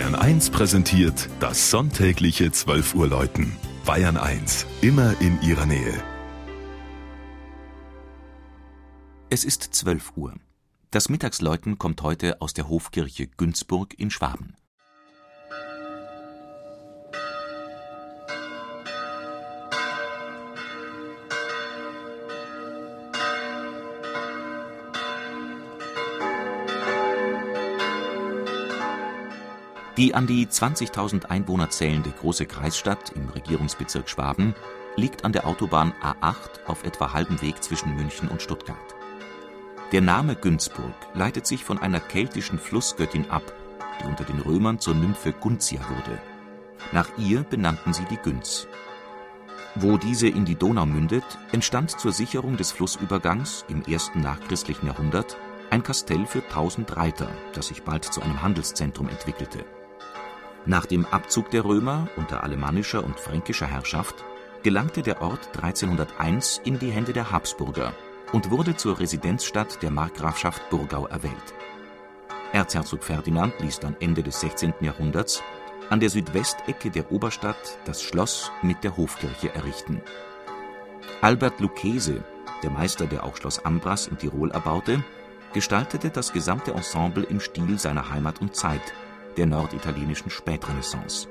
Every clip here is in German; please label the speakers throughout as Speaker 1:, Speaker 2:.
Speaker 1: Bayern 1 präsentiert das sonntägliche 12 Uhr Läuten. Bayern 1, immer in ihrer Nähe.
Speaker 2: Es ist 12 Uhr. Das Mittagsläuten kommt heute aus der Hofkirche Günzburg in Schwaben. Die an die 20.000 Einwohner zählende große Kreisstadt im Regierungsbezirk Schwaben liegt an der Autobahn A8 auf etwa halbem Weg zwischen München und Stuttgart. Der Name Günzburg leitet sich von einer keltischen Flussgöttin ab, die unter den Römern zur Nymphe Guntia wurde. Nach ihr benannten sie die Günz. Wo diese in die Donau mündet, entstand zur Sicherung des Flussübergangs im ersten nachchristlichen Jahrhundert ein Kastell für 1000 Reiter, das sich bald zu einem Handelszentrum entwickelte. Nach dem Abzug der Römer unter alemannischer und fränkischer Herrschaft gelangte der Ort 1301 in die Hände der Habsburger und wurde zur Residenzstadt der Markgrafschaft Burgau erwählt. Erzherzog Ferdinand ließ dann Ende des 16. Jahrhunderts an der Südwestecke der Oberstadt das Schloss mit der Hofkirche errichten. Albert Lucchese, der Meister, der auch Schloss Ambras in Tirol erbaute, gestaltete das gesamte Ensemble im Stil seiner Heimat und Zeit – der norditalienischen Spätrenaissance.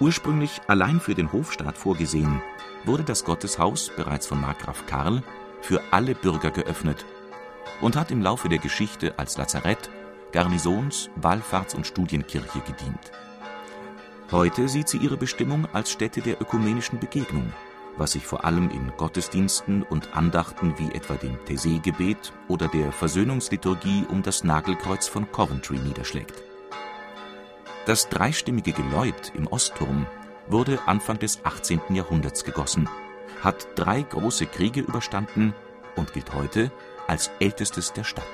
Speaker 2: Ursprünglich allein für den Hofstaat vorgesehen, wurde das Gotteshaus bereits von Markgraf Karl für alle Bürger geöffnet und hat im Laufe der Geschichte als Lazarett, Garnisons-, Wallfahrts- und Studienkirche gedient. Heute sieht sie ihre Bestimmung als Stätte der ökumenischen Begegnung, was sich vor allem in Gottesdiensten und Andachten wie etwa dem Taizé-Gebet oder der Versöhnungsliturgie um das Nagelkreuz von Coventry niederschlägt das dreistimmige Geläut im Ostturm wurde Anfang des 18. Jahrhunderts gegossen, hat drei große Kriege überstanden und gilt heute als ältestes der Stadt